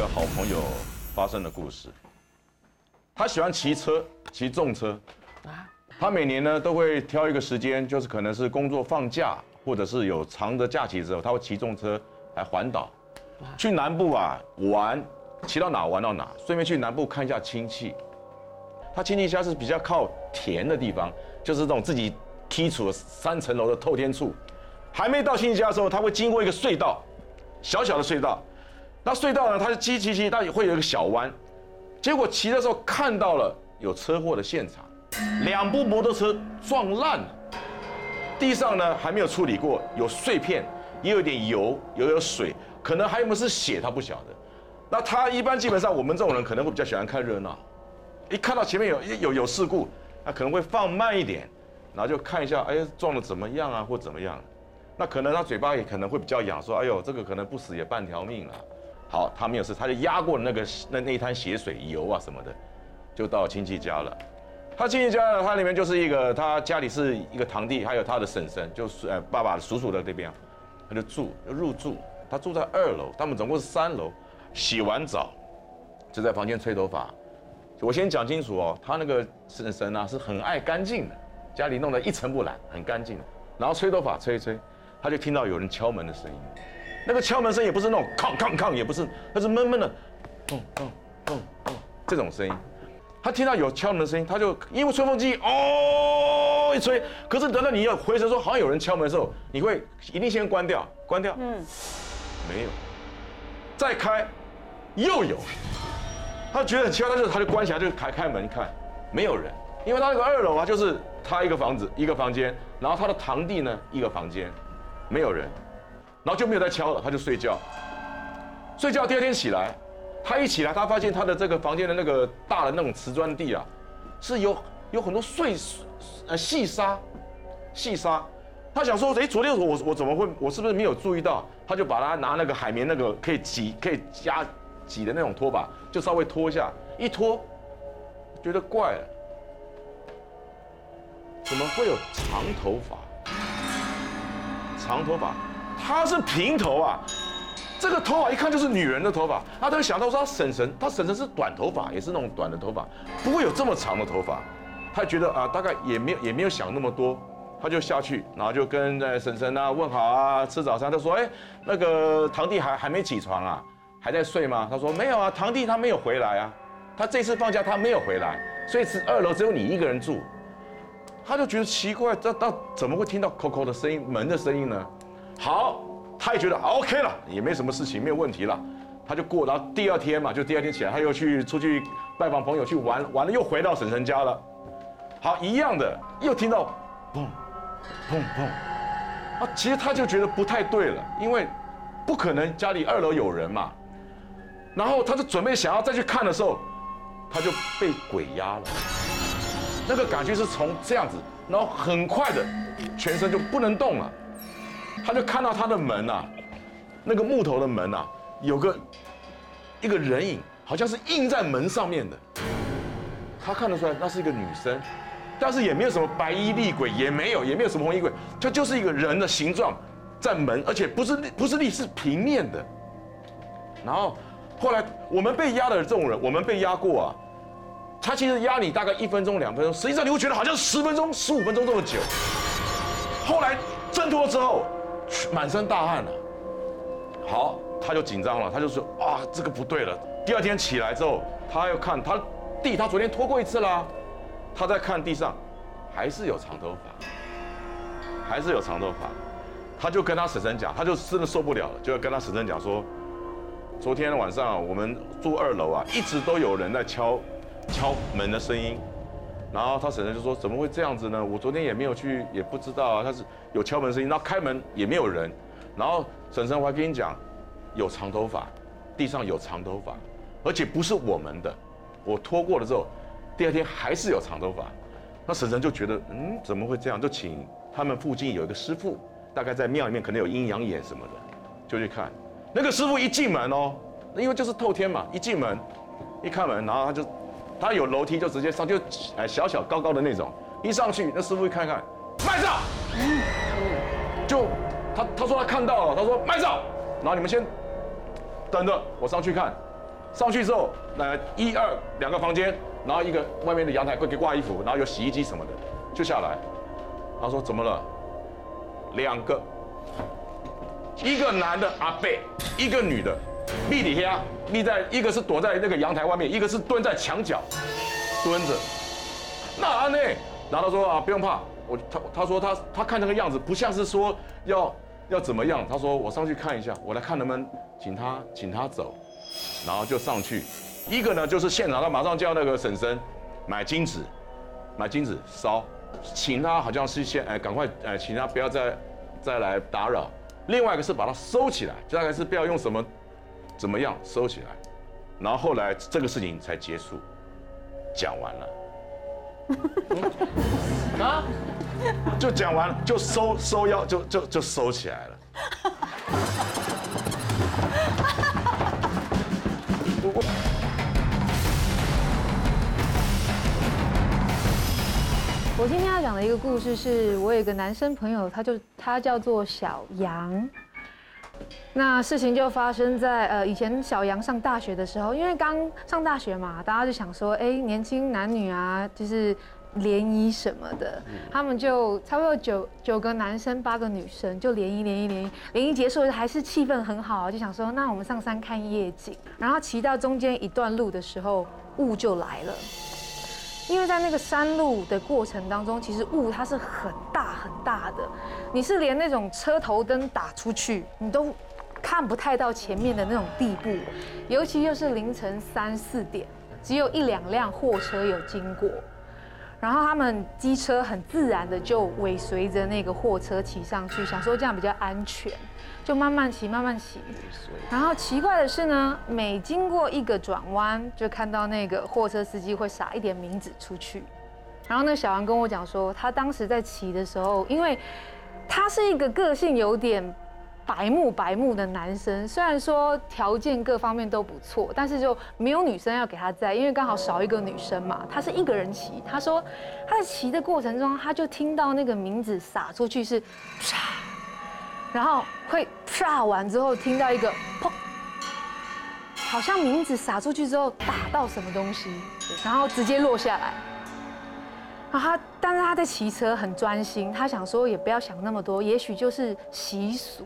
个好朋友发生的故事。他喜欢骑车，骑重车。啊。他每年呢都会挑一个时间，就是可能是工作放假，或者是有长的假期之后，他会骑重车来环岛，去南部啊玩，骑到哪玩到哪，顺便去南部看一下亲戚。他亲戚家是比较靠田的地方，就是这种自己剔除了三层楼的透天处。还没到亲戚家的时候，他会经过一个隧道，小小的隧道。那隧道呢，它是骑骑骑，它会有一个小弯。结果骑的时候看到了有车祸的现场，两部摩托车撞烂了，地上呢还没有处理过，有碎片，也有点油，有有水，可能还有没有是血，他不晓得。那他一般基本上我们这种人可能会比较喜欢看热闹，一看到前面有有有事故，他可能会放慢一点，然后就看一下，哎，撞的怎么样啊，或怎么样。那可能他嘴巴也可能会比较痒，说：“哎呦，这个可能不死也半条命了。”好，他没有事，他就压过那个那那一滩血水油啊什么的，就到亲戚家了。他亲戚家呢，他里面就是一个他家里是一个堂弟，还有他的婶婶，就是呃爸爸的叔叔的这边，他就住就入住。他住在二楼，他们总共是三楼。洗完澡就在房间吹头发。我先讲清楚哦，他那个婶婶呢是很爱干净的，家里弄得一尘不染，很干净的。然后吹头发吹一吹。他就听到有人敲门的声音，那个敲门声也不是那种哐哐哐，也不是，它是闷闷的，咚咚咚咚这种声音。他听到有敲门的声音，他就因为吹风机哦一吹，可是等到你要回神说好像有人敲门的时候，你会一定先关掉，关掉，嗯，没有，再开又有，他觉得很奇怪，但是他就关起来就开开门看，没有人，因为他那个二楼啊，就是他一个房子一个房间，然后他的堂弟呢一个房间。没有人，然后就没有再敲了，他就睡觉。睡觉，第二天起来，他一起来，他发现他的这个房间的那个大的那种瓷砖地啊，是有有很多碎呃细沙，细沙。他想说，哎，昨天我我怎么会，我是不是没有注意到？他就把他拿那个海绵那个可以挤可以加挤的那种拖把，就稍微拖一下，一拖，觉得怪了，怎么会有长头发？长头发，他是平头啊，这个头发一看就是女人的头发。他就想到说，他婶婶，他婶婶是短头发，也是那种短的头发，不会有这么长的头发。他觉得啊，大概也没有也没有想那么多，他就下去，然后就跟在婶婶啊问好啊，吃早餐。他说，哎，那个堂弟还还没起床啊，还在睡吗？他说没有啊，堂弟他没有回来啊，他这次放假他没有回来，所以是二楼只有你一个人住。他就觉得奇怪，这到怎么会听到扣扣的声音、门的声音呢？好，他也觉得 OK 了，也没什么事情，没有问题了。他就过，然后第二天嘛，就第二天起来，他又去出去拜访朋友去玩，完了又回到婶婶家了。好，一样的，又听到砰砰砰，啊，其实他就觉得不太对了，因为不可能家里二楼有人嘛。然后他就准备想要再去看的时候，他就被鬼压了。那个感觉是从这样子，然后很快的，全身就不能动了。他就看到他的门呐，那个木头的门呐，有个一个人影，好像是印在门上面的。他看得出来那是一个女生，但是也没有什么白衣厉鬼，也没有，也没有什么红衣鬼，它就是一个人的形状在门，而且不是不是立是平面的。然后后来我们被压的这种人，我们被压过啊。他其实压你大概一分钟两分钟，实际上你会觉得好像十分钟十五分钟这么久。后来挣脱之后，满身大汗了。好，他就紧张了，他就说啊，这个不对了。第二天起来之后，他要看他地，他昨天拖过一次啦。他在看地上，还是有长头发，还是有长头发。他就跟他婶婶讲，他就真的受不了了，就要跟他婶婶讲说，昨天晚上我们住二楼啊，一直都有人在敲。敲门的声音，然后他婶婶就说：“怎么会这样子呢？我昨天也没有去，也不知道啊。他是有敲门声音，然后开门也没有人。然后婶婶我还跟你讲，有长头发，地上有长头发，而且不是我们的。我拖过了之后，第二天还是有长头发。那婶婶就觉得，嗯，怎么会这样？就请他们附近有一个师傅，大概在庙里面可能有阴阳眼什么的，就去看。那个师傅一进门哦，那因为就是透天嘛，一进门，一开门，然后他就。他有楼梯就直接上，就哎小小高高的那种，一上去那师傅一看看，卖照，就他他说他看到了，他说卖照，然后你们先等着，我上去看，上去之后，那一二两个房间，然后一个外面的阳台会给挂衣服，然后有洗衣机什么的，就下来。他说怎么了？两个，一个男的阿贝，一个女的，立底下立在，一个是躲在那个阳台外面，一个是蹲在墙角蹲着。那安呢？然后他说啊，不用怕，我他他说他他看那个样子不像是说要要怎么样，他说我上去看一下，我来看能不能请他请他走，然后就上去。一个呢就是现场他马上叫那个婶婶买金子，买金子烧，请他好像是先哎赶快哎请他不要再再来打扰。另外一个是把它收起来，大概是不要用什么怎么样收起来，然后后来这个事情才结束，讲完了。啊，就讲完了，就收收腰，就就就收起来了。我今天要讲的一个故事，是我有一个男生朋友，他就他叫做小杨。那事情就发生在呃以前小杨上大学的时候，因为刚上大学嘛，大家就想说，哎，年轻男女啊，就是联谊什么的，他们就差不多九九个男生八个女生就联谊联谊联谊，联谊结束还是气氛很好，就想说，那我们上山看夜景，然后骑到中间一段路的时候，雾就来了。因为在那个山路的过程当中，其实雾它是很大很大的，你是连那种车头灯打出去，你都看不太到前面的那种地步，尤其又是凌晨三四点，只有一两辆货车有经过。然后他们机车很自然的就尾随着那个货车骑上去，想说这样比较安全，就慢慢骑，慢慢骑。然后奇怪的是呢，每经过一个转弯，就看到那个货车司机会撒一点名纸出去。然后那小王跟我讲说，他当时在骑的时候，因为他是一个个性有点。白目白目的男生，虽然说条件各方面都不错，但是就没有女生要给他在，因为刚好少一个女生嘛。他是一个人骑，他说他在骑的过程中，他就听到那个名字撒出去是啪，然后会啪完之后听到一个砰，好像名字撒出去之后打到什么东西，然后直接落下来。然后他，但是他在骑车很专心，他想说也不要想那么多，也许就是习俗。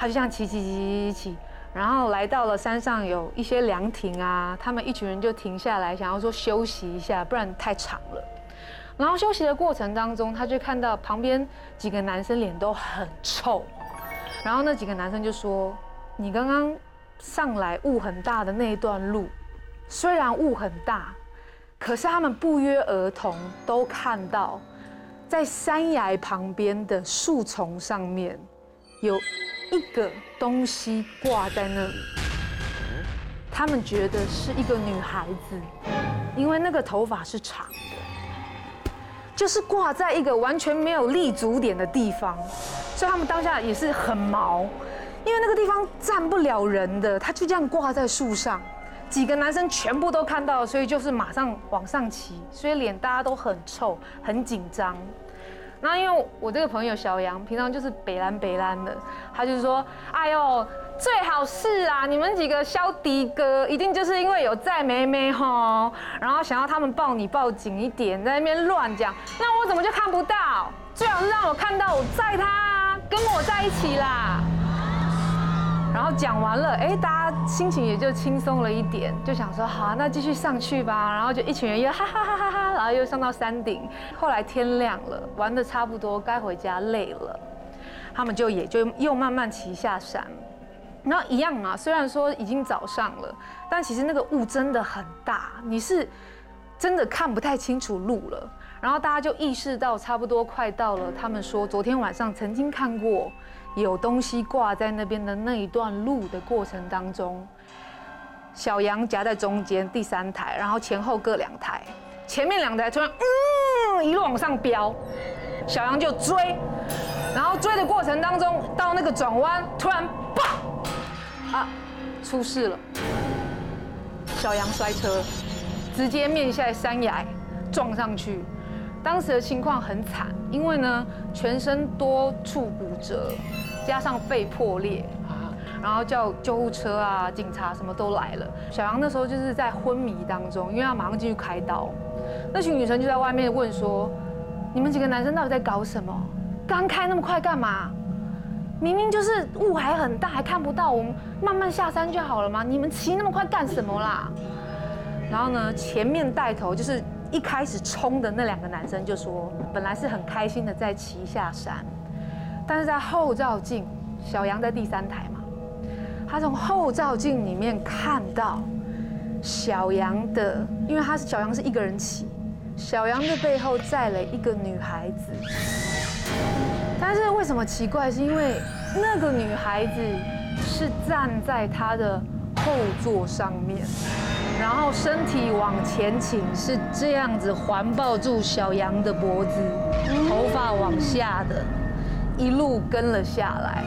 他就这样骑骑骑骑骑，然后来到了山上有一些凉亭啊，他们一群人就停下来，想要说休息一下，不然太长了。然后休息的过程当中，他就看到旁边几个男生脸都很臭，然后那几个男生就说：“你刚刚上来雾很大的那一段路，虽然雾很大，可是他们不约而同都看到，在山崖旁边的树丛上面有。”一个东西挂在那里，他们觉得是一个女孩子，因为那个头发是长的，就是挂在一个完全没有立足点的地方，所以他们当下也是很毛，因为那个地方站不了人的，他就这样挂在树上，几个男生全部都看到，所以就是马上往上骑，所以脸大家都很臭，很紧张。那因为我这个朋友小杨平常就是北兰北兰的，他就是说，哎呦，最好是啊，你们几个肖迪哥一定就是因为有在妹妹吼，然后想要他们抱你抱紧一点，在那边乱讲，那我怎么就看不到？最好是让我看到我在他跟我在一起啦。然后讲完了，哎，大家心情也就轻松了一点，就想说好，那继续上去吧。然后就一群人又哈哈哈哈哈，然后又上到山顶。后来天亮了，玩的差不多，该回家累了，他们就也就又慢慢骑下山。然后一样嘛，虽然说已经早上了，但其实那个雾真的很大，你是真的看不太清楚路了。然后大家就意识到差不多快到了，他们说昨天晚上曾经看过。有东西挂在那边的那一段路的过程当中，小羊夹在中间第三台，然后前后各两台，前面两台突然嗯一路往上飙，小羊就追，然后追的过程当中到那个转弯突然爆啊出事了，小羊摔车，直接面向山崖撞上去。当时的情况很惨，因为呢，全身多处骨折，加上肺破裂啊，然后叫救护车啊、警察什么都来了。小杨那时候就是在昏迷当中，因为他马上进去开刀。那群女生就在外面问说：“你们几个男生到底在搞什么？刚开那么快干嘛？明明就是雾还很大，还看不到，我们慢慢下山就好了吗？你们骑那么快干什么啦？”然后呢，前面带头就是一开始冲的那两个男生就说：“本来是很开心的在骑下山，但是在后照镜，小杨在第三台嘛，他从后照镜里面看到小杨的，因为他是小杨是一个人骑。”小杨的背后载了一个女孩子，但是为什么奇怪？是因为那个女孩子是站在他的后座上面，然后身体往前倾，是这样子环抱住小杨的脖子，头发往下的，一路跟了下来，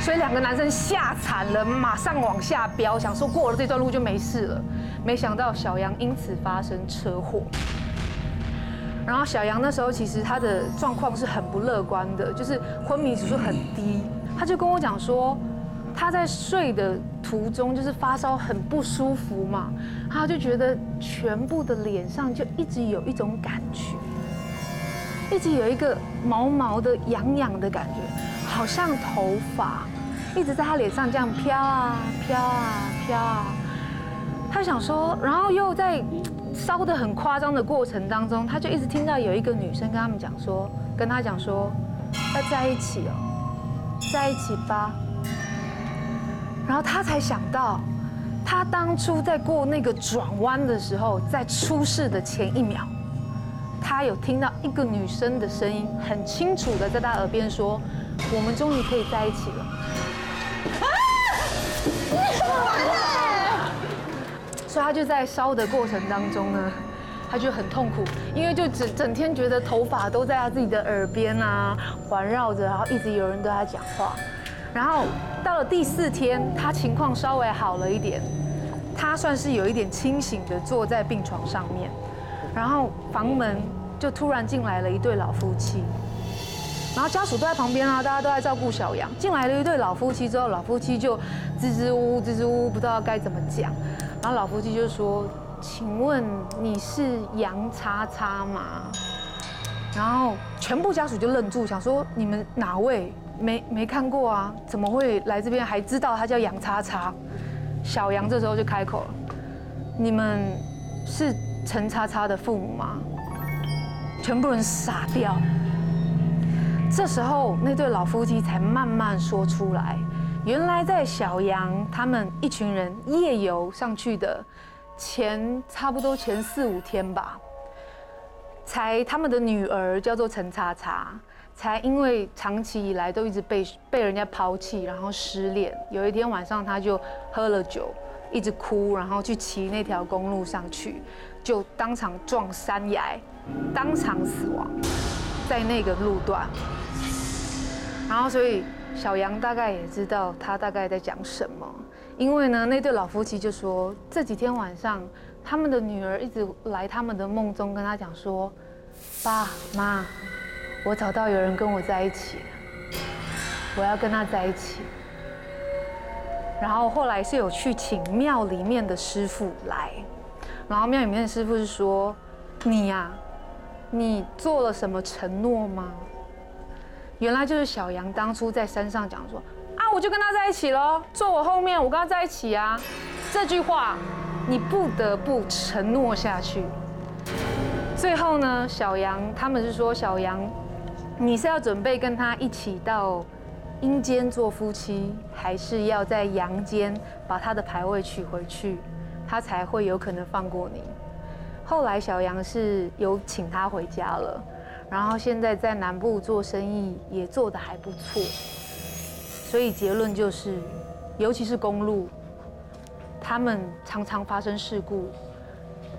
所以两个男生吓惨了，马上往下飙，想说过了这段路就没事了，没想到小杨因此发生车祸。然后小杨那时候其实他的状况是很不乐观的，就是昏迷指数很低。他就跟我讲说，他在睡的途中就是发烧很不舒服嘛，他就觉得全部的脸上就一直有一种感觉，一直有一个毛毛的痒痒的感觉，好像头发一直在他脸上这样飘啊飘啊飘啊。他想说，然后又在。烧的很夸张的过程当中，他就一直听到有一个女生跟他们讲说，跟他讲说要在一起哦，在一起吧。然后他才想到，他当初在过那个转弯的时候，在出事的前一秒，他有听到一个女生的声音，很清楚的在他耳边说：“我们终于可以在一起了。”所以他就在烧的过程当中呢，他就很痛苦，因为就整整天觉得头发都在他自己的耳边啊环绕着，然后一直有人对他讲话。然后到了第四天，他情况稍微好了一点，他算是有一点清醒的坐在病床上面，然后房门就突然进来了一对老夫妻，然后家属都在旁边啊，大家都在照顾小杨。进来了一对老夫妻之后，老夫妻就支支吾吾、支支吾吾，不知道该怎么讲。然后老夫妻就说：“请问你是杨叉叉吗？”然后全部家属就愣住，想说：“你们哪位？没没看过啊？怎么会来这边还知道他叫杨叉叉？”小杨这时候就开口了：“你们是陈叉叉的父母吗？”全部人傻掉。这时候那对老夫妻才慢慢说出来。原来在小杨他们一群人夜游上去的前差不多前四五天吧，才他们的女儿叫做陈叉叉，才因为长期以来都一直被被人家抛弃，然后失恋。有一天晚上，他就喝了酒，一直哭，然后去骑那条公路上去，就当场撞山崖，当场死亡在那个路段。然后所以。小杨大概也知道他大概在讲什么，因为呢，那对老夫妻就说这几天晚上，他们的女儿一直来他们的梦中跟他讲说，爸妈，我找到有人跟我在一起了，我要跟他在一起。然后后来是有去请庙里面的师傅来，然后庙里面的师傅是说，你呀，你做了什么承诺吗？原来就是小杨当初在山上讲说啊，我就跟他在一起了，坐我后面，我跟他在一起啊。这句话你不得不承诺下去。最后呢，小杨他们是说，小杨，你是要准备跟他一起到阴间做夫妻，还是要在阳间把他的牌位取回去，他才会有可能放过你？后来小杨是有请他回家了。然后现在在南部做生意也做得还不错，所以结论就是，尤其是公路，他们常常发生事故，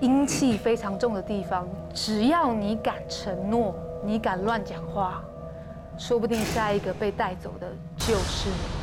阴气非常重的地方，只要你敢承诺，你敢乱讲话，说不定下一个被带走的就是你。